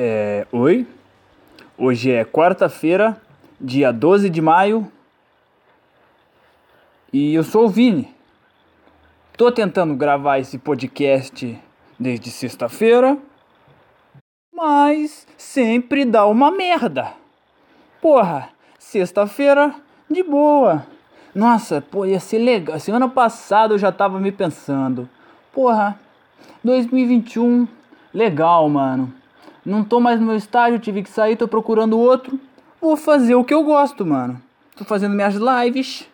É, oi, hoje é quarta-feira, dia 12 de maio, e eu sou o Vini. Tô tentando gravar esse podcast desde sexta-feira, mas sempre dá uma merda. Porra, sexta-feira, de boa. Nossa, pô, ia ser legal. Semana passada eu já tava me pensando. Porra, 2021, legal, mano. Não tô mais no meu estágio, tive que sair, tô procurando outro. Vou fazer o que eu gosto, mano. Tô fazendo minhas lives,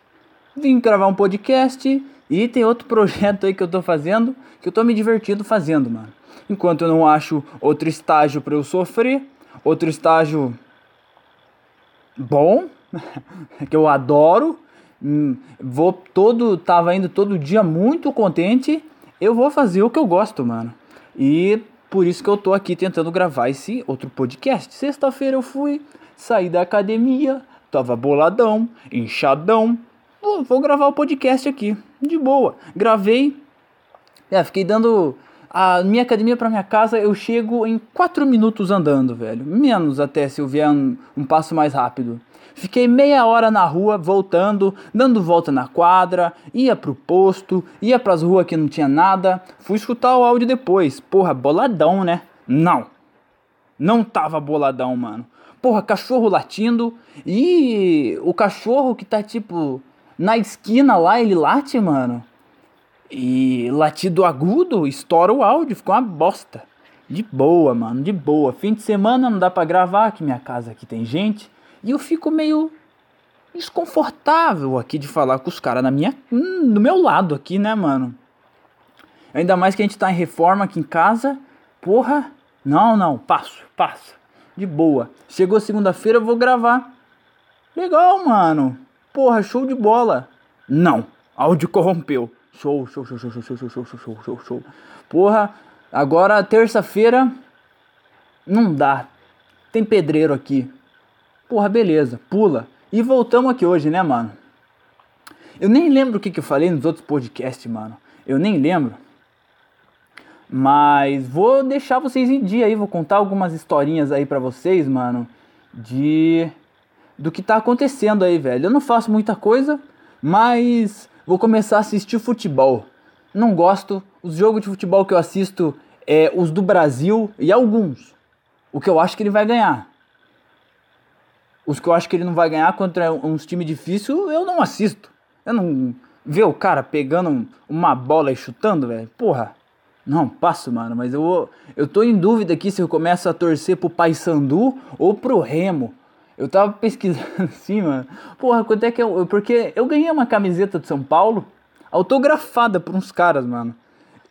vim gravar um podcast e tem outro projeto aí que eu tô fazendo, que eu tô me divertindo fazendo, mano. Enquanto eu não acho outro estágio para eu sofrer, outro estágio bom, que eu adoro, hum, vou todo tava indo todo dia muito contente, eu vou fazer o que eu gosto, mano. E por isso que eu tô aqui tentando gravar esse outro podcast. Sexta-feira eu fui, saí da academia, tava boladão, inchadão. Vou, gravar o podcast aqui, de boa. Gravei, é, fiquei dando a minha academia para minha casa eu chego em 4 minutos andando, velho. Menos até se eu vier um, um, passo mais rápido. Fiquei meia hora na rua, voltando, dando volta na quadra, ia pro posto, ia pras ruas que não tinha nada. Fui escutar o áudio depois. Porra, boladão, né? Não. Não tava boladão, mano. Porra, cachorro latindo. E o cachorro que tá tipo na esquina lá, ele late, mano. E latido agudo, estoura o áudio, ficou uma bosta. De boa, mano, de boa. Fim de semana não dá pra gravar, que minha casa aqui tem gente. E eu fico meio desconfortável aqui de falar com os caras na minha, hum, do meu lado aqui, né, mano? Ainda mais que a gente tá em reforma aqui em casa. Porra, não, não, passo, passo. De boa. Chegou segunda-feira, eu vou gravar. Legal, mano. Porra, show de bola. Não, áudio corrompeu. Show, show, show, show, show, show, show, show, show, show, show. Porra, agora terça-feira não dá. Tem pedreiro aqui. Porra, beleza, pula. E voltamos aqui hoje, né, mano? Eu nem lembro o que, que eu falei nos outros podcasts, mano. Eu nem lembro. Mas vou deixar vocês em dia aí, vou contar algumas historinhas aí para vocês, mano, de do que tá acontecendo aí, velho. Eu não faço muita coisa, mas vou começar a assistir futebol. Não gosto, os jogos de futebol que eu assisto é os do Brasil e alguns. O que eu acho que ele vai ganhar. Os que eu acho que ele não vai ganhar contra uns times difíceis, eu não assisto. Eu não ver o cara pegando uma bola e chutando, velho. Porra. Não, passo, mano, mas eu eu tô em dúvida aqui se eu começo a torcer pro Paysandu ou pro Remo. Eu tava pesquisando assim, mano. Porra, quanto é que eu. Porque eu ganhei uma camiseta de São Paulo autografada por uns caras, mano.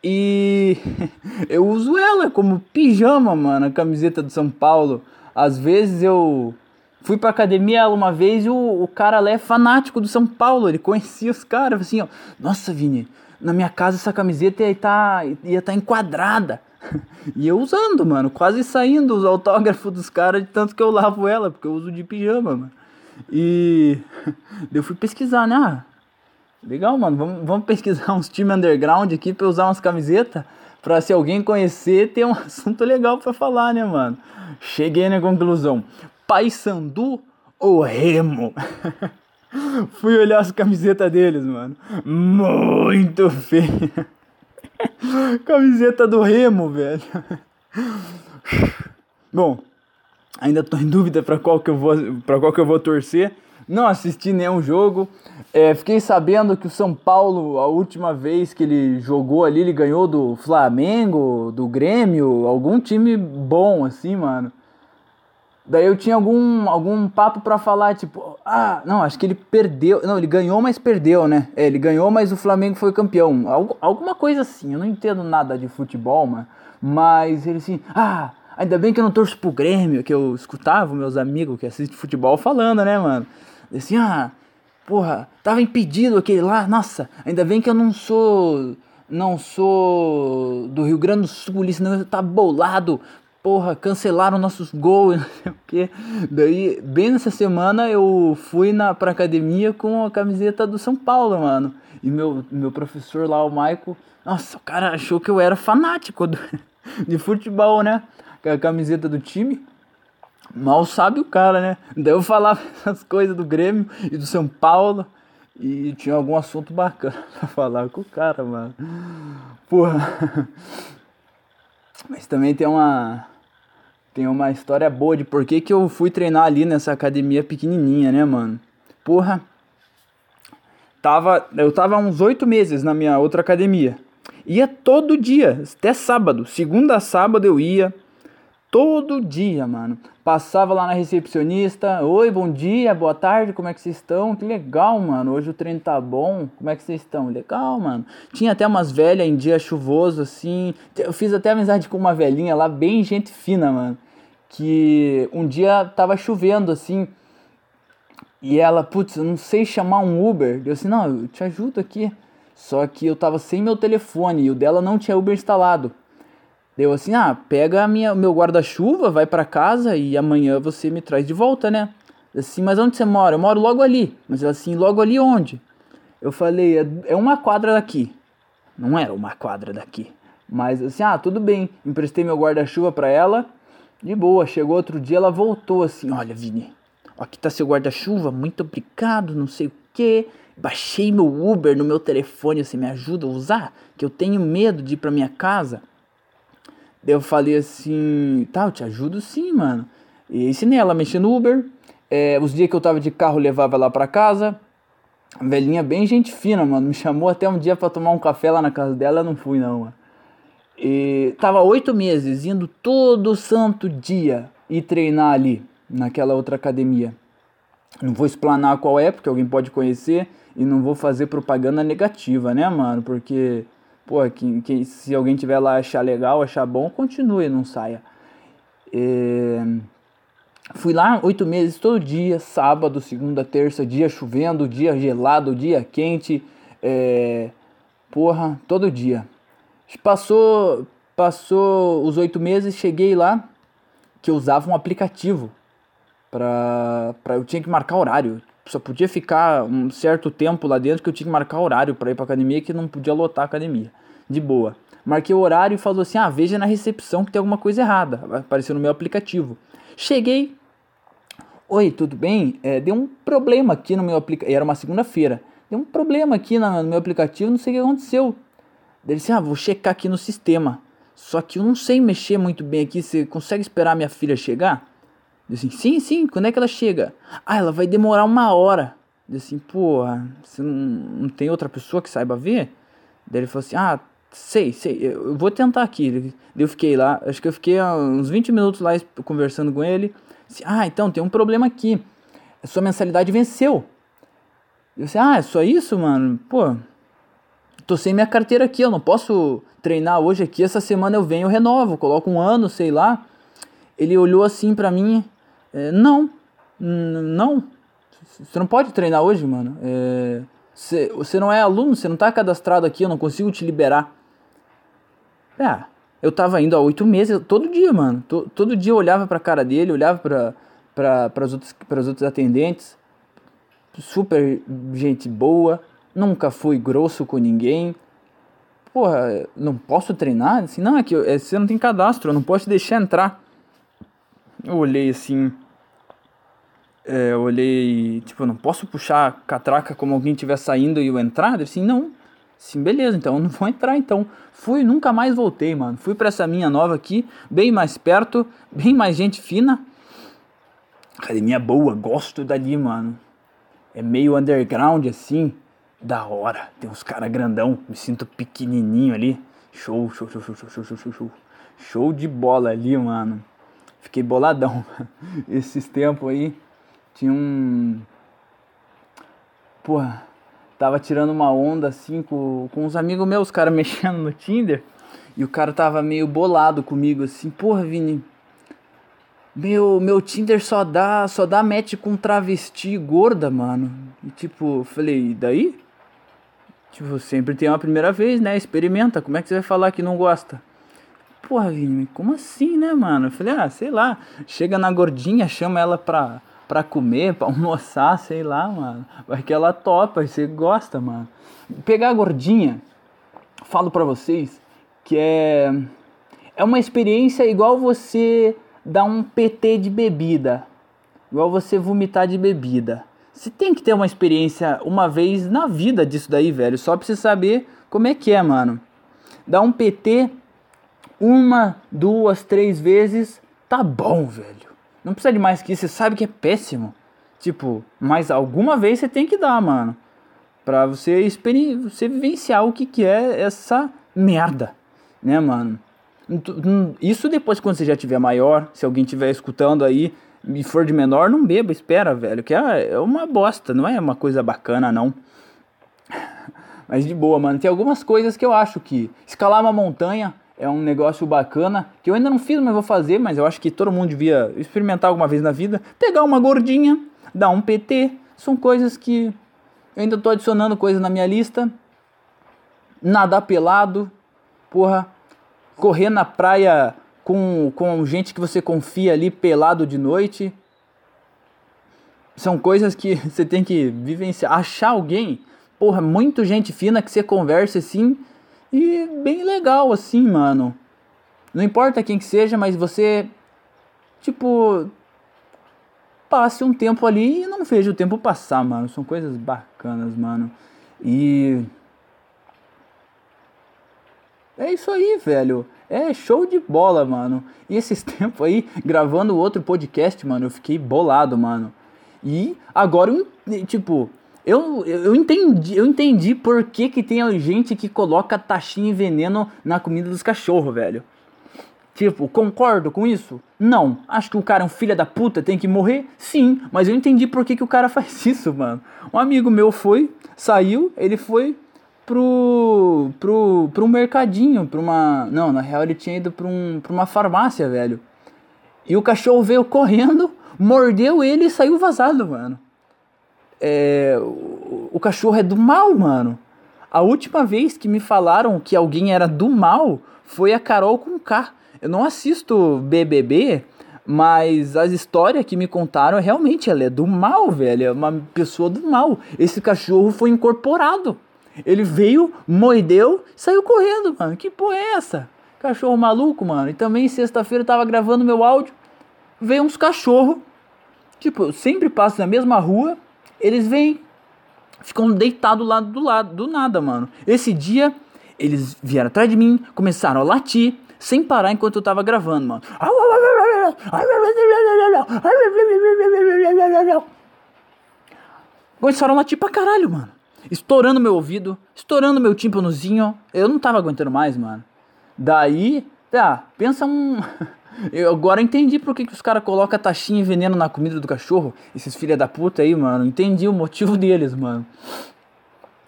E eu uso ela como pijama, mano, a camiseta do São Paulo. Às vezes eu Fui pra academia uma vez e o, o cara lá é fanático do São Paulo. Ele conhecia os caras, assim, ó. Nossa, Vini, na minha casa essa camiseta ia estar tá, ia tá enquadrada. E eu usando, mano, quase saindo os autógrafos dos caras de tanto que eu lavo ela, porque eu uso de pijama, mano. E eu fui pesquisar, né? Ah, legal, mano, vamos, vamos pesquisar uns times underground aqui pra usar umas camisetas. Pra se alguém conhecer, ter um assunto legal pra falar, né, mano? Cheguei na conclusão. Paysandu ou Remo? Fui olhar as camisetas deles, mano. Muito feia. Camiseta do Remo, velho. Bom, ainda tô em dúvida para qual que eu vou para qual que eu vou torcer. Não assisti nenhum jogo. É, fiquei sabendo que o São Paulo, a última vez que ele jogou ali, ele ganhou do Flamengo, do Grêmio, algum time bom assim, mano. Daí eu tinha algum, algum papo para falar, tipo, ah, não, acho que ele perdeu. Não, ele ganhou, mas perdeu, né? É, ele ganhou, mas o Flamengo foi campeão. Alguma coisa assim, eu não entendo nada de futebol, mano. Mas ele assim, ah, ainda bem que eu não torço pro Grêmio, que eu escutava meus amigos que assistem futebol falando, né, mano? Assim, ah, porra, tava impedido aquele lá, nossa, ainda bem que eu não sou não sou do Rio Grande do Sul, senão eu tá bolado porra, cancelaram nossos gols, não sei o que. Daí, bem nessa semana, eu fui na, pra academia com a camiseta do São Paulo, mano. E meu, meu professor lá, o Maico, nossa, o cara achou que eu era fanático do, de futebol, né? a camiseta do time. Mal sabe o cara, né? Daí eu falava essas coisas do Grêmio e do São Paulo. E tinha algum assunto bacana pra falar com o cara, mano. Porra. Mas também tem uma. Tem uma história boa de por que, que eu fui treinar ali nessa academia pequenininha, né, mano? Porra. Tava, eu tava há uns oito meses na minha outra academia. Ia todo dia, até sábado. Segunda a sábado eu ia. Todo dia, mano. Passava lá na recepcionista. Oi, bom dia, boa tarde, como é que vocês estão? Que legal, mano. Hoje o treino tá bom. Como é que vocês estão? Legal, mano. Tinha até umas velhas em dia chuvoso, assim. Eu fiz até amizade com uma velhinha lá, bem gente fina, mano. Que um dia tava chovendo, assim. E ela, putz, eu não sei chamar um Uber. Eu assim, não, eu te ajudo aqui. Só que eu tava sem meu telefone e o dela não tinha Uber instalado. Deu assim, ah, pega minha, meu guarda-chuva, vai para casa e amanhã você me traz de volta, né? Assim, mas onde você mora? Eu moro logo ali. Mas ela assim, logo ali onde? Eu falei, é, é uma quadra daqui. Não era uma quadra daqui. Mas assim, ah, tudo bem. Emprestei meu guarda-chuva para ela. De boa. Chegou outro dia, ela voltou assim, olha, Vini, aqui tá seu guarda-chuva, muito obrigado, não sei o que. Baixei meu Uber no meu telefone, você me ajuda a usar? Que eu tenho medo de ir pra minha casa. Daí eu falei assim, tá, eu te ajudo sim, mano. E ensinei ela a mexer no Uber. É, os dias que eu tava de carro, levava ela pra casa. A velhinha bem gente fina, mano. Me chamou até um dia para tomar um café lá na casa dela, eu não fui não, mano. E tava oito meses indo todo santo dia e treinar ali, naquela outra academia. Não vou explanar qual é, porque alguém pode conhecer. E não vou fazer propaganda negativa, né, mano? Porque pô, que, que, se alguém tiver lá achar legal, achar bom, continue, não saia. É... Fui lá oito meses todo dia, sábado, segunda, terça, dia chovendo, dia gelado, dia quente, é... porra, todo dia. Passou, passou os oito meses, cheguei lá, que eu usava um aplicativo para, para eu tinha que marcar horário só podia ficar um certo tempo lá dentro que eu tinha que marcar horário para ir para academia que não podia lotar a academia. De boa. Marquei o horário e falou assim: "Ah, veja na recepção que tem alguma coisa errada". Apareceu no meu aplicativo. Cheguei. Oi, tudo bem? É, deu um problema aqui no meu aplicativo. Era uma segunda-feira. Deu um problema aqui no meu aplicativo, não sei o que aconteceu. Ele disse: "Ah, vou checar aqui no sistema". Só que eu não sei mexer muito bem aqui. Você consegue esperar minha filha chegar? Disse assim, sim, sim, quando é que ela chega? Ah, ela vai demorar uma hora. Disse assim, porra, você não, não tem outra pessoa que saiba ver? Daí ele falou assim, ah, sei, sei, eu vou tentar aqui. Daí eu fiquei lá, acho que eu fiquei uns 20 minutos lá conversando com ele. Disse, ah, então tem um problema aqui. A sua mensalidade venceu. Eu disse, ah, é só isso, mano? Pô, tô sem minha carteira aqui, eu não posso treinar hoje aqui. Essa semana eu venho, eu renovo, coloco um ano, sei lá. Ele olhou assim pra mim, é, não, não. Você não pode treinar hoje, mano. É, você, não é aluno, você não tá cadastrado aqui, eu não consigo te liberar. É, eu tava indo há oito meses, todo dia, mano. Todo, todo dia eu olhava pra cara dele, olhava pra, pra, pras, outros, pras outros atendentes. Super gente boa, nunca fui grosso com ninguém. Porra, não posso treinar? Assim, não, é que é, você não tem cadastro, eu não posso te deixar entrar. Eu olhei assim, é, eu olhei, tipo, eu não posso puxar a catraca como alguém estiver saindo e eu entrar? Eu assim, não. Sim, beleza, então eu não vou entrar então. Fui, nunca mais voltei, mano. Fui para essa minha nova aqui, bem mais perto, bem mais gente fina. Academia boa, gosto dali, mano. É meio underground assim, da hora. Tem uns cara grandão, me sinto pequenininho ali. Show, show, show, show, show, show, show, show. Show de bola ali, mano. Fiquei boladão esses tempos aí. Tinha um. Porra, tava tirando uma onda assim com, com uns amigos meus, cara mexendo no Tinder. E o cara tava meio bolado comigo assim, porra, Vini. Meu, meu Tinder só dá, só dá match com travesti gorda, mano. E tipo, falei, e daí? Tipo, sempre tem uma primeira vez, né? Experimenta. Como é que você vai falar que não gosta? Porra, Vini, como assim, né, mano? Eu falei, ah, sei lá. Chega na gordinha, chama ela pra, pra comer, pra almoçar, sei lá, mano. Vai que ela topa, você gosta, mano. Pegar a gordinha, falo pra vocês que é. É uma experiência igual você dar um PT de bebida. Igual você vomitar de bebida. Você tem que ter uma experiência uma vez na vida disso daí, velho. Só pra você saber como é que é, mano. Dar um PT uma, duas, três vezes, tá bom, velho. Não precisa de mais que isso, você sabe que é péssimo. Tipo, mas alguma vez você tem que dar, mano. Pra você, você vivenciar o que, que é essa merda, né, mano? Isso depois quando você já tiver maior, se alguém estiver escutando aí e for de menor, não beba, espera, velho, que é, é uma bosta, não é uma coisa bacana, não. Mas de boa, mano, tem algumas coisas que eu acho que escalar uma montanha é um negócio bacana, que eu ainda não fiz, mas vou fazer, mas eu acho que todo mundo devia experimentar alguma vez na vida. Pegar uma gordinha, dar um PT, são coisas que eu ainda tô adicionando coisas na minha lista. Nadar pelado, porra, correr na praia com, com gente que você confia ali pelado de noite. São coisas que você tem que vivenciar. Achar alguém, porra, muito gente fina que você converse assim e bem legal assim, mano. Não importa quem que seja, mas você, tipo, passe um tempo ali e não veja o tempo passar, mano. São coisas bacanas, mano. E é isso aí, velho. É show de bola, mano. E esses tempos aí, gravando outro podcast, mano, eu fiquei bolado, mano. E agora, tipo, eu, eu entendi, eu entendi por que, que tem gente que coloca taxinha e veneno na comida dos cachorros, velho. Tipo, concordo com isso? Não. Acho que o cara é um filho da puta, tem que morrer? Sim, mas eu entendi por que, que o cara faz isso, mano. Um amigo meu foi, saiu, ele foi pro, pro, pro mercadinho, pra uma... Não, na real ele tinha ido pra, um, pra uma farmácia, velho. E o cachorro veio correndo, mordeu ele e saiu vazado, mano. É, o, o cachorro é do mal, mano. A última vez que me falaram que alguém era do mal foi a Carol com K. Eu não assisto BBB, mas as histórias que me contaram realmente ela é do mal, velho. É uma pessoa do mal. Esse cachorro foi incorporado. Ele veio, mordeu, saiu correndo, mano. Que porra é essa? Cachorro maluco, mano. E também sexta-feira eu tava gravando meu áudio. Veio uns cachorros. Tipo, eu sempre passo na mesma rua. Eles vêm, ficam deitados lá do lado, do nada, mano. Esse dia, eles vieram atrás de mim, começaram a latir, sem parar enquanto eu tava gravando, mano. Começaram a latir pra caralho, mano estourando meu ouvido, estourando meu tímpanozinho. Eu não tava aguentando mais, mano. Daí, tá, pensa um. Eu agora entendi por que, que os caras colocam taxinha e veneno na comida do cachorro. Esses filha da puta aí, mano. Entendi o motivo deles, mano.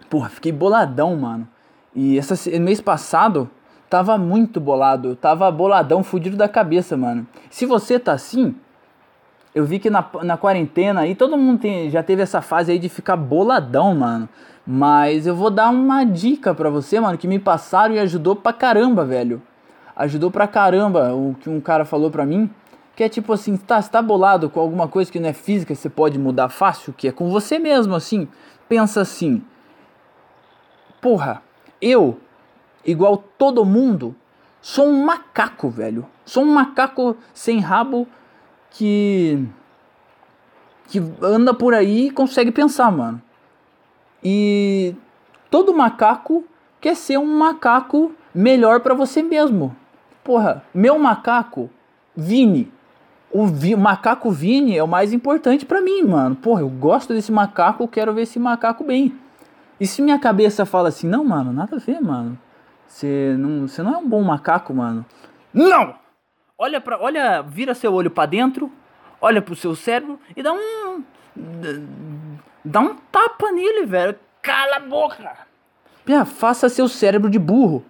Porra, fiquei boladão, mano. E esse mês passado, tava muito bolado. tava boladão, fudido da cabeça, mano. Se você tá assim, eu vi que na, na quarentena aí todo mundo tem, já teve essa fase aí de ficar boladão, mano. Mas eu vou dar uma dica pra você, mano, que me passaram e ajudou pra caramba, velho. Ajudou pra caramba o que um cara falou pra mim. Que é tipo assim, tá, você tá bolado com alguma coisa que não é física, você pode mudar fácil, que é com você mesmo, assim. Pensa assim. Porra, eu, igual todo mundo, sou um macaco, velho. Sou um macaco sem rabo que que anda por aí e consegue pensar, mano. E todo macaco quer ser um macaco melhor para você mesmo. Porra, meu macaco Vini, o Vi, macaco Vini é o mais importante para mim, mano. Porra, eu gosto desse macaco, quero ver esse macaco bem. E se minha cabeça fala assim, não, mano, nada a ver, mano. Você não, não é um bom macaco, mano. Não! Olha para, olha, vira seu olho para dentro, olha pro seu cérebro e dá um dá um tapa nele, velho. Cala a boca. faça seu cérebro de burro.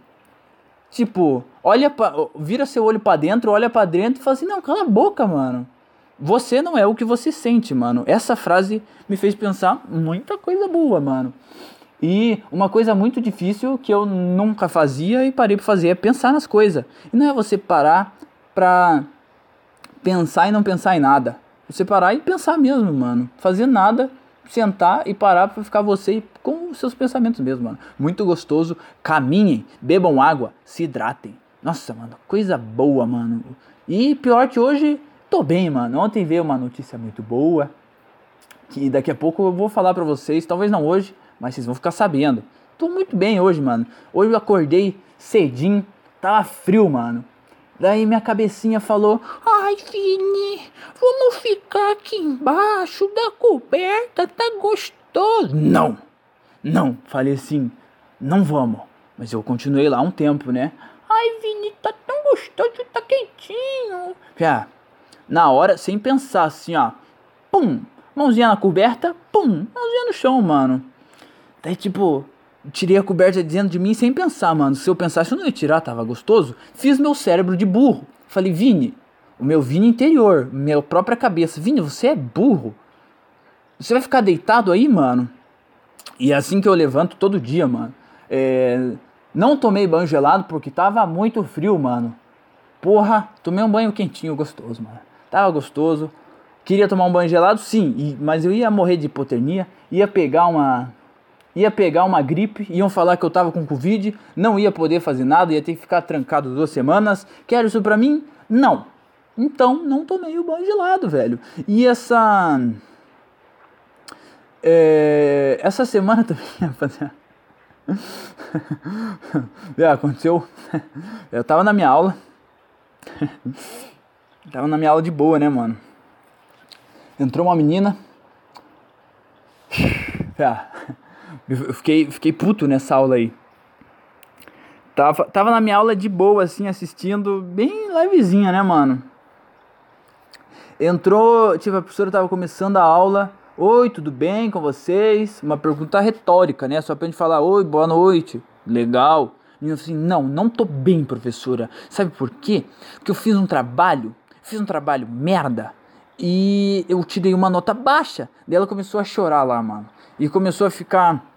Tipo, olha pra, vira seu olho para dentro, olha para dentro e fala assim: "Não, cala a boca, mano. Você não é o que você sente, mano." Essa frase me fez pensar muita coisa boa, mano. E uma coisa muito difícil que eu nunca fazia e parei para fazer é pensar nas coisas. E não é você parar pra pensar e não pensar em nada. Você parar e pensar mesmo, mano. Fazer nada, sentar e parar para ficar você com os seus pensamentos mesmo, mano. Muito gostoso. Caminhem, bebam água, se hidratem. Nossa, mano, coisa boa, mano. E pior que hoje, tô bem, mano. Ontem veio uma notícia muito boa. Que daqui a pouco eu vou falar pra vocês. Talvez não hoje, mas vocês vão ficar sabendo. Tô muito bem hoje, mano. Hoje eu acordei cedinho. Tava frio, mano. Daí minha cabecinha falou: Ai, Vini, vamos ficar aqui embaixo da coberta, tá gostoso. Não, não, falei assim: Não vamos. Mas eu continuei lá um tempo, né? Ai, Vini, tá tão gostoso, tá quentinho. Já, na hora, sem pensar assim, ó. Pum, mãozinha na coberta, pum, mãozinha no chão, mano. Daí, tipo, tirei a coberta dentro de mim sem pensar, mano. Se eu pensasse, eu não ia tirar, tava gostoso. Fiz meu cérebro de burro. Falei, Vini, o meu Vini interior, minha própria cabeça. Vini, você é burro. Você vai ficar deitado aí, mano? E é assim que eu levanto todo dia, mano. É, não tomei banho gelado porque tava muito frio, mano. Porra, tomei um banho quentinho, gostoso, mano. Tava gostoso. Queria tomar um banho gelado, sim, mas eu ia morrer de hipotermia, ia pegar uma ia pegar uma gripe, iam falar que eu tava com covid, não ia poder fazer nada, ia ter que ficar trancado duas semanas. Quero isso pra mim? Não. Então, não tomei o banho gelado, velho. E essa é, essa semana também, rapaziada. é, aconteceu. Eu tava na minha aula. tava na minha aula de boa, né, mano? Entrou uma menina. É, eu fiquei, fiquei puto nessa aula aí. Tava, tava na minha aula de boa, assim, assistindo, bem levezinha, né, mano? Entrou, tipo, a professora tava começando a aula. Oi, tudo bem com vocês? Uma pergunta retórica, né? Só pra gente falar, oi, boa noite. Legal. E eu assim, não, não tô bem, professora. Sabe por quê? Porque eu fiz um trabalho, fiz um trabalho merda. E eu tirei uma nota baixa. Daí ela começou a chorar lá, mano. E começou a ficar.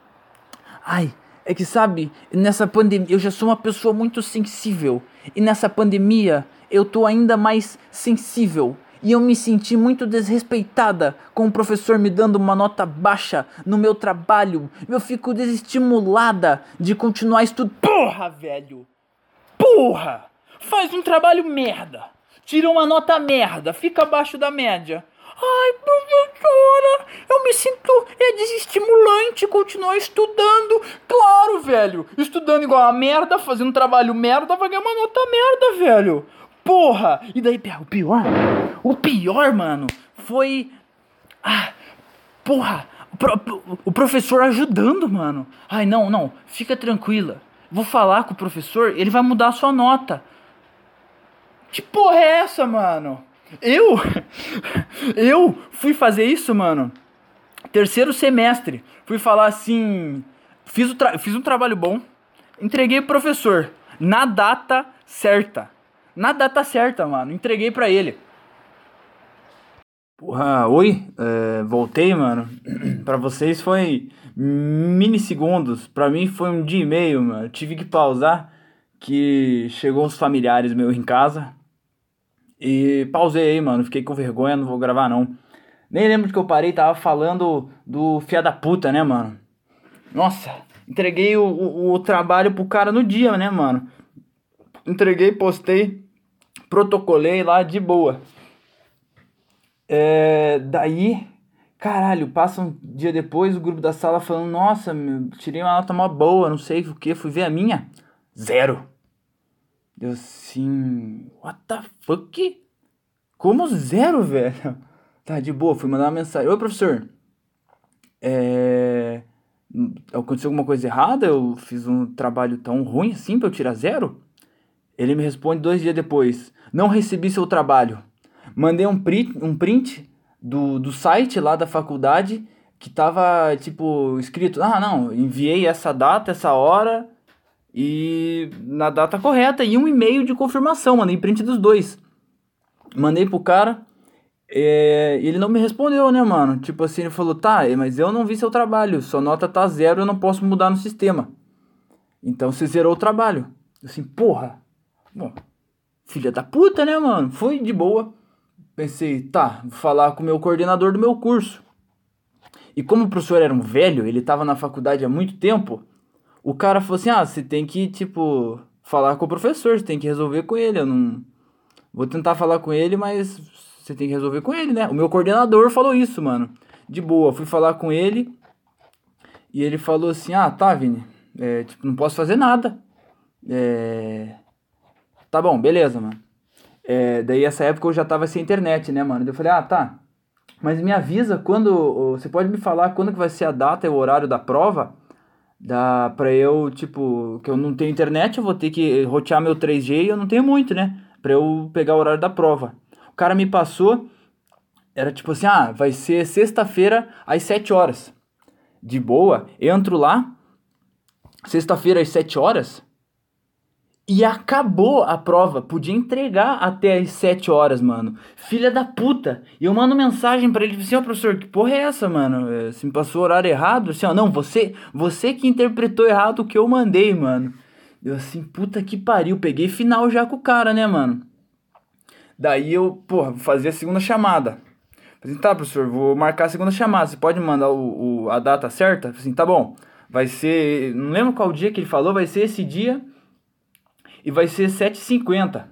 Ai, é que sabe, nessa pandemia eu já sou uma pessoa muito sensível. E nessa pandemia eu tô ainda mais sensível e eu me senti muito desrespeitada com o professor me dando uma nota baixa no meu trabalho. Eu fico desestimulada de continuar estudando. Porra, velho! Porra! Faz um trabalho merda! Tira uma nota merda, fica abaixo da média. Ai, professora, eu me sinto é desestimulante continuar estudando. Claro, velho, estudando igual a merda, fazendo trabalho merda, vai ganhar uma nota merda, velho. Porra! E daí, o pior, o pior, mano, foi. Ah, porra! O, pro, o professor ajudando, mano. Ai, não, não, fica tranquila. Vou falar com o professor, ele vai mudar a sua nota. Que porra é essa, mano? Eu? Eu fui fazer isso, mano. Terceiro semestre. Fui falar assim. Fiz, fiz um trabalho bom. Entreguei pro professor. Na data certa. Na data certa, mano. Entreguei pra ele. Porra, oi, é, voltei, mano. pra vocês foi minissegundos. Pra mim foi um dia e meio, mano. tive que pausar, que chegou uns familiares meus em casa. E pausei aí, mano. Fiquei com vergonha, não vou gravar não. Nem lembro de que eu parei, tava falando do fia da puta, né, mano? Nossa, entreguei o, o, o trabalho pro cara no dia, né, mano? Entreguei, postei protocolei lá de boa. É, daí, caralho, passa um dia depois o grupo da sala falando: Nossa, meu, tirei uma nota mó boa, não sei o que, fui ver a minha. Zero. Eu assim, what the fuck? Como zero, velho? Tá de boa, fui mandar uma mensagem: Oi, professor. É. Aconteceu alguma coisa errada? Eu fiz um trabalho tão ruim assim pra eu tirar zero? Ele me responde dois dias depois: Não recebi seu trabalho. Mandei um print, um print do, do site lá da faculdade que tava tipo escrito: Ah, não, enviei essa data, essa hora e na data correta e um e-mail de confirmação. Mandei print dos dois. Mandei pro cara. É, ele não me respondeu, né, mano? Tipo assim, ele falou: Tá, mas eu não vi seu trabalho. Sua nota tá zero, eu não posso mudar no sistema. Então você zerou o trabalho. Assim, porra, Bom, filha da puta, né, mano? Foi de boa. Pensei, tá, vou falar com o meu coordenador do meu curso. E como o professor era um velho, ele tava na faculdade há muito tempo, o cara falou assim: ah, você tem que, tipo, falar com o professor, você tem que resolver com ele. Eu não. Vou tentar falar com ele, mas você tem que resolver com ele, né? O meu coordenador falou isso, mano. De boa, fui falar com ele. E ele falou assim: Ah, tá, Vini. É, tipo, não posso fazer nada. É. Tá bom, beleza, mano. É, daí essa época eu já tava sem internet, né, mano? Eu falei, ah, tá. Mas me avisa quando. Você pode me falar quando que vai ser a data e o horário da prova? Dá pra eu, tipo, que eu não tenho internet, eu vou ter que rotear meu 3G e eu não tenho muito, né? Pra eu pegar o horário da prova. O cara me passou, era tipo assim, ah, vai ser sexta-feira às 7 horas. De boa, entro lá, sexta-feira às 7 horas, e acabou a prova. Podia entregar até as 7 horas, mano. Filha da puta. E eu mando mensagem para ele, assim, ó, oh, professor, que porra é essa, mano? É, se me passou o horário errado? Assim, ó, não, você, você que interpretou errado o que eu mandei, mano. Eu assim, puta que pariu. Peguei final já com o cara, né, mano? Daí eu, porra, vou fazer a segunda chamada. Falei, assim, tá, professor, vou marcar a segunda chamada. Você pode mandar o, o a data certa? Assim, tá bom. Vai ser. Não lembro qual dia que ele falou, vai ser esse dia e vai ser 7,50.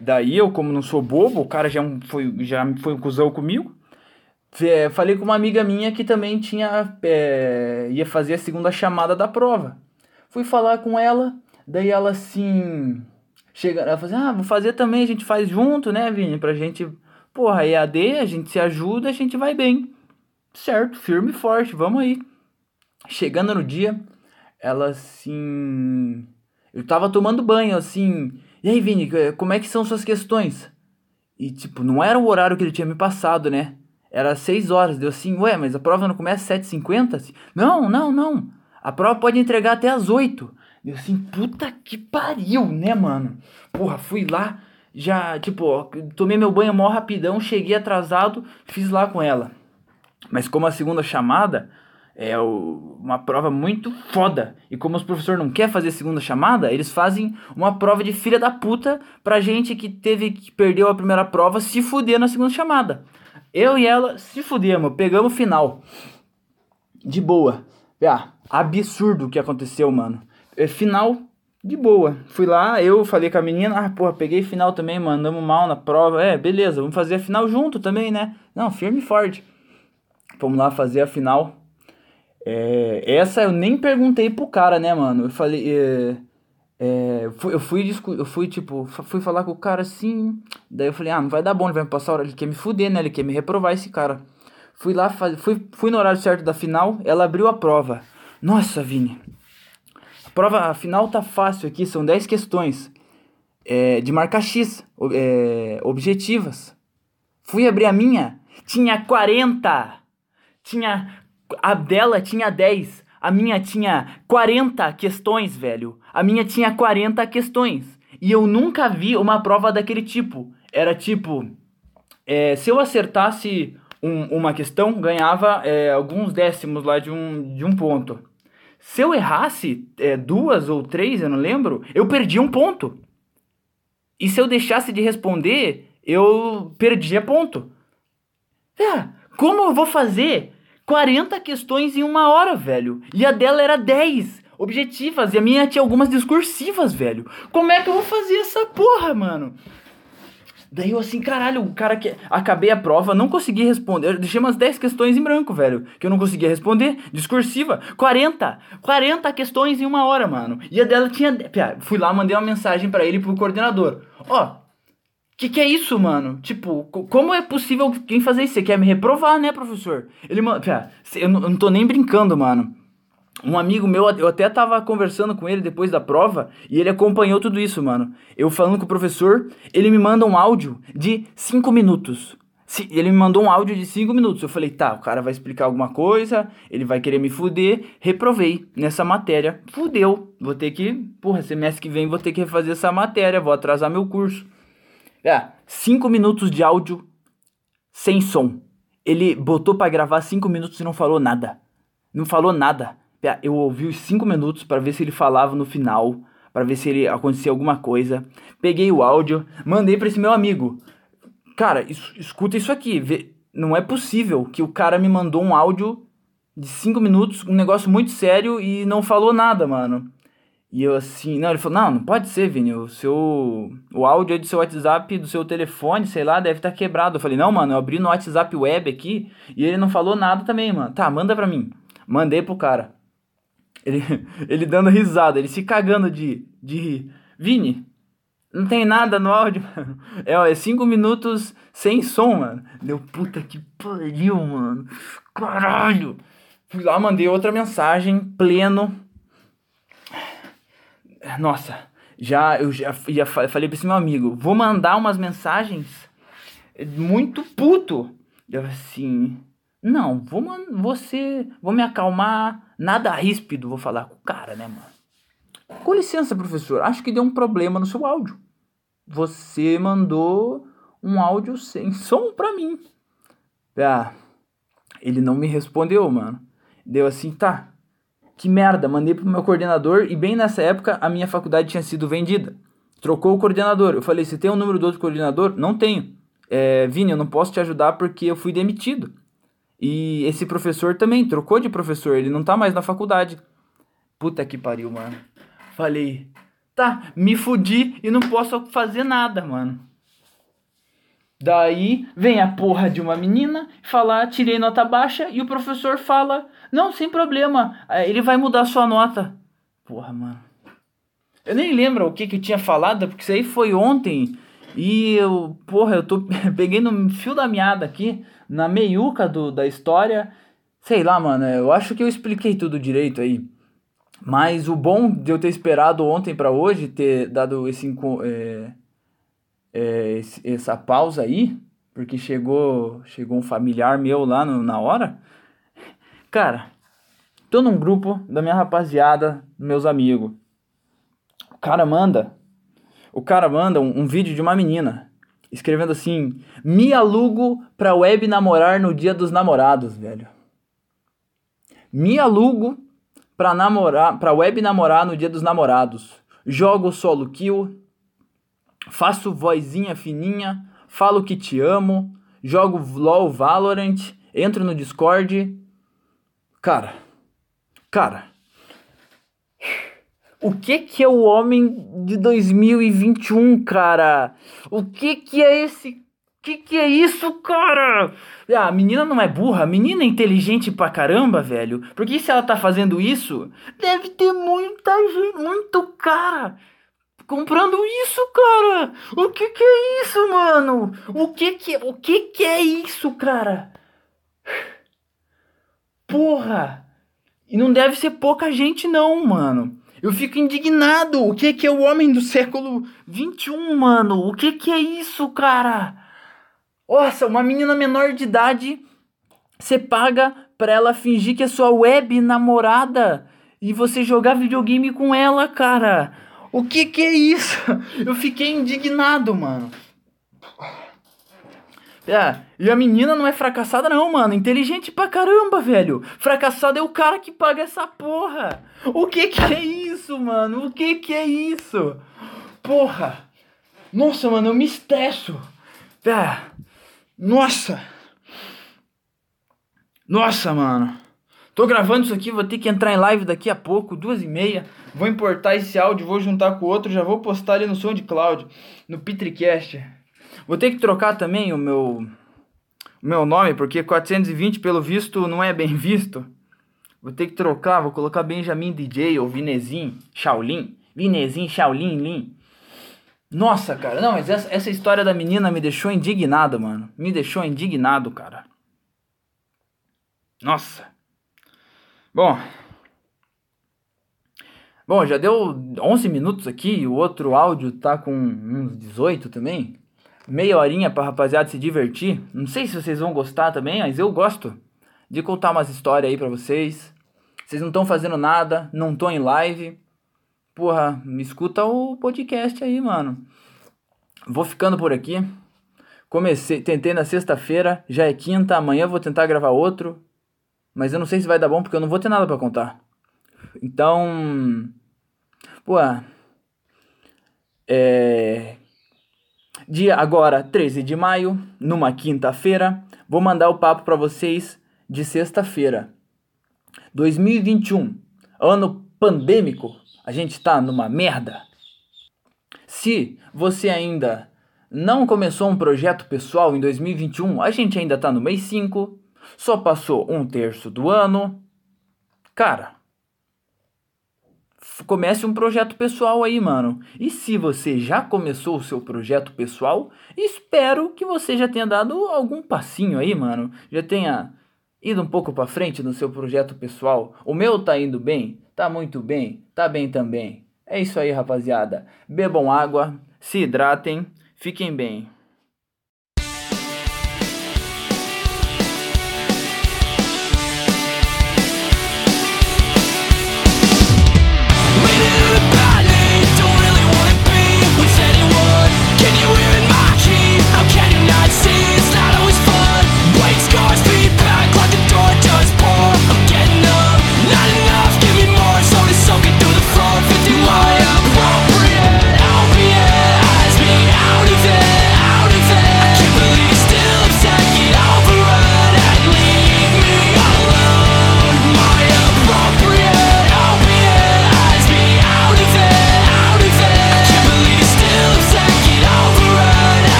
Daí eu, como não sou bobo, o cara já foi, já foi um cuzão comigo. É, falei com uma amiga minha que também tinha é, ia fazer a segunda chamada da prova. Fui falar com ela, daí ela assim. Chega, ela falou assim, ah, vou fazer também, a gente faz junto, né, Vini? Pra gente. Porra, EAD, a gente se ajuda, a gente vai bem. Certo, firme e forte, vamos aí. Chegando no dia, ela assim. Eu tava tomando banho, assim. E aí, Vini, como é que são suas questões? E, tipo, não era o horário que ele tinha me passado, né? Era 6 horas. Deu assim, ué, mas a prova não começa às 7h50? Não, não, não. A prova pode entregar até às 8 Deu assim, puta que pariu, né, mano? Porra, fui lá, já, tipo, tomei meu banho mó rapidão, cheguei atrasado, fiz lá com ela. Mas como a segunda chamada, é uma prova muito foda. E como os professores não quer fazer segunda chamada, eles fazem uma prova de filha da puta pra gente que teve que perdeu a primeira prova se fuder na segunda chamada. Eu e ela se fudemos, pegamos o final. De boa. Ah, absurdo o que aconteceu, mano. É, final de boa. Fui lá, eu falei com a menina, ah, porra, peguei final também, mandamos mal na prova. É, beleza, vamos fazer a final junto também, né? Não, firme e forte. Vamos lá fazer a final é, essa eu nem perguntei pro cara, né, mano? Eu falei. É, é, eu, fui, eu, fui, eu fui, tipo, fui falar com o cara assim. Daí eu falei, ah, não vai dar bom, ele vai me passar hora. Ele quer me fuder, né? Ele quer me reprovar esse cara. Fui lá, fui, fui no horário certo da final, ela abriu a prova. Nossa, Vini. A prova, a final tá fácil aqui, são 10 questões. É, de marca X, é, objetivas. Fui abrir a minha, tinha 40. Tinha a dela tinha 10. A minha tinha 40 questões, velho. A minha tinha 40 questões. E eu nunca vi uma prova daquele tipo. Era tipo. É, se eu acertasse um, uma questão, ganhava é, alguns décimos lá de um, de um ponto. Se eu errasse é, duas ou três, eu não lembro, eu perdia um ponto. E se eu deixasse de responder, eu perdia ponto. É, como eu vou fazer 40 questões em uma hora, velho. E a dela era 10 objetivas. E a minha tinha algumas discursivas, velho. Como é que eu vou fazer essa porra, mano? Daí eu assim, caralho, o cara que. Acabei a prova, não consegui responder. Eu deixei umas 10 questões em branco, velho. Que eu não conseguia responder. Discursiva. 40. 40 questões em uma hora, mano. E a dela tinha. Fui lá, mandei uma mensagem para ele pro coordenador. Ó, que que é isso, mano? Tipo, como é possível quem fazer isso? Você quer me reprovar, né, professor? Ele, mano, eu não, tô nem brincando, mano. Um amigo meu, eu até tava conversando com ele depois da prova e ele acompanhou tudo isso, mano. Eu falando com o professor, ele me manda um áudio de 5 minutos. Ele me mandou um áudio de 5 minutos. Eu falei, tá, o cara vai explicar alguma coisa, ele vai querer me fuder. Reprovei nessa matéria. Fudeu. Vou ter que, porra, semestre que vem vou ter que refazer essa matéria, vou atrasar meu curso. É, cinco minutos de áudio sem som. Ele botou para gravar cinco minutos e não falou nada. Não falou nada. É, eu ouvi os cinco minutos para ver se ele falava no final, para ver se ele acontecia alguma coisa. Peguei o áudio, mandei para esse meu amigo. Cara, isso, escuta isso aqui. Vê, não é possível que o cara me mandou um áudio de cinco minutos, um negócio muito sério e não falou nada, mano. E eu assim, não, ele falou, não, não pode ser, Vini, o seu, o áudio é do seu WhatsApp, do seu telefone, sei lá, deve estar tá quebrado. Eu falei, não, mano, eu abri no WhatsApp web aqui e ele não falou nada também, mano. Tá, manda pra mim. Mandei pro cara. Ele, ele dando risada, ele se cagando de, de rir. Vini, não tem nada no áudio, mano. É, é cinco minutos sem som, mano. Deu puta que pariu, mano. Caralho. Fui lá, mandei outra mensagem, pleno nossa, já eu já, já falei pra esse meu amigo, vou mandar umas mensagens muito puto. Eu assim, não, vou você, vou me acalmar, nada ríspido, vou falar com o cara, né, mano? Com licença, professor, acho que deu um problema no seu áudio. Você mandou um áudio sem som pra mim. Ah, ele não me respondeu, mano. Deu assim, tá, que merda, mandei pro meu coordenador e bem nessa época a minha faculdade tinha sido vendida. Trocou o coordenador. Eu falei, você tem o número do outro coordenador? Não tenho. É, Vini, eu não posso te ajudar porque eu fui demitido. E esse professor também trocou de professor, ele não tá mais na faculdade. Puta que pariu, mano. Falei, tá, me fudi e não posso fazer nada, mano. Daí vem a porra de uma menina falar, tirei nota baixa, e o professor fala, não, sem problema, é, ele vai mudar sua nota. Porra, mano. Eu nem lembro o que que eu tinha falado, porque isso aí foi ontem. E eu, porra, eu tô peguei no fio da meada aqui, na meiuca do, da história. Sei lá, mano, eu acho que eu expliquei tudo direito aí. Mas o bom de eu ter esperado ontem para hoje, ter dado esse, é, é, essa pausa aí, porque chegou, chegou um familiar meu lá no, na hora. Cara, tô num grupo da minha rapaziada, meus amigos. O cara manda, o cara manda um, um vídeo de uma menina escrevendo assim: "Me alugo pra web namorar no dia dos namorados, velho". Me alugo pra namorar, pra web namorar no dia dos namorados. Jogo solo kill, faço vozinha fininha, falo que te amo, jogo LOL Valorant, entro no Discord. Cara, cara, o que que é o homem de 2021, cara? O que que é esse que que é isso, cara? Ah, a menina não é burra, a menina é inteligente pra caramba, velho. Porque se ela tá fazendo isso, deve ter muita gente, muito cara comprando isso, cara. O que que é isso, mano? O que que o que que é isso, cara? Porra! E não deve ser pouca gente não, mano. Eu fico indignado. O que que é o homem do século 21, mano? O que que é isso, cara? Nossa, uma menina menor de idade, você paga pra ela fingir que é sua web namorada e você jogar videogame com ela, cara. O que que é isso? Eu fiquei indignado, mano. É, e a menina não é fracassada não, mano. Inteligente pra caramba, velho. Fracassado é o cara que paga essa porra. O que que é isso, mano? O que que é isso? Porra. Nossa, mano, eu me estresso. É. Nossa. Nossa, mano. Tô gravando isso aqui, vou ter que entrar em live daqui a pouco, duas e meia. Vou importar esse áudio, vou juntar com o outro, já vou postar ali no SoundCloud, no Pitricast. Vou ter que trocar também o meu, o meu nome, porque 420, pelo visto, não é bem visto. Vou ter que trocar, vou colocar Benjamin DJ ou Vinezin Shaolin. Vinezin Shaolin Lin. Nossa, cara, não, mas essa, essa história da menina me deixou indignado, mano. Me deixou indignado, cara. Nossa. Bom. Bom, já deu 11 minutos aqui, o outro áudio tá com uns 18 também. Meia horinha pra rapaziada se divertir. Não sei se vocês vão gostar também, mas eu gosto de contar umas histórias aí pra vocês. Vocês não estão fazendo nada, não estão em live. Porra, me escuta o podcast aí, mano. Vou ficando por aqui. Comecei, tentei na sexta-feira, já é quinta, amanhã vou tentar gravar outro. Mas eu não sei se vai dar bom porque eu não vou ter nada para contar. Então. Pô. É. Dia agora, 13 de maio, numa quinta-feira, vou mandar o papo para vocês de sexta-feira. 2021, ano pandêmico, a gente tá numa merda. Se você ainda não começou um projeto pessoal em 2021, a gente ainda tá no mês 5, só passou um terço do ano. Cara, comece um projeto pessoal aí, mano. E se você já começou o seu projeto pessoal, espero que você já tenha dado algum passinho aí, mano. Já tenha ido um pouco para frente no seu projeto pessoal. O meu tá indo bem, tá muito bem, tá bem também. É isso aí, rapaziada. Bebam água, se hidratem, fiquem bem.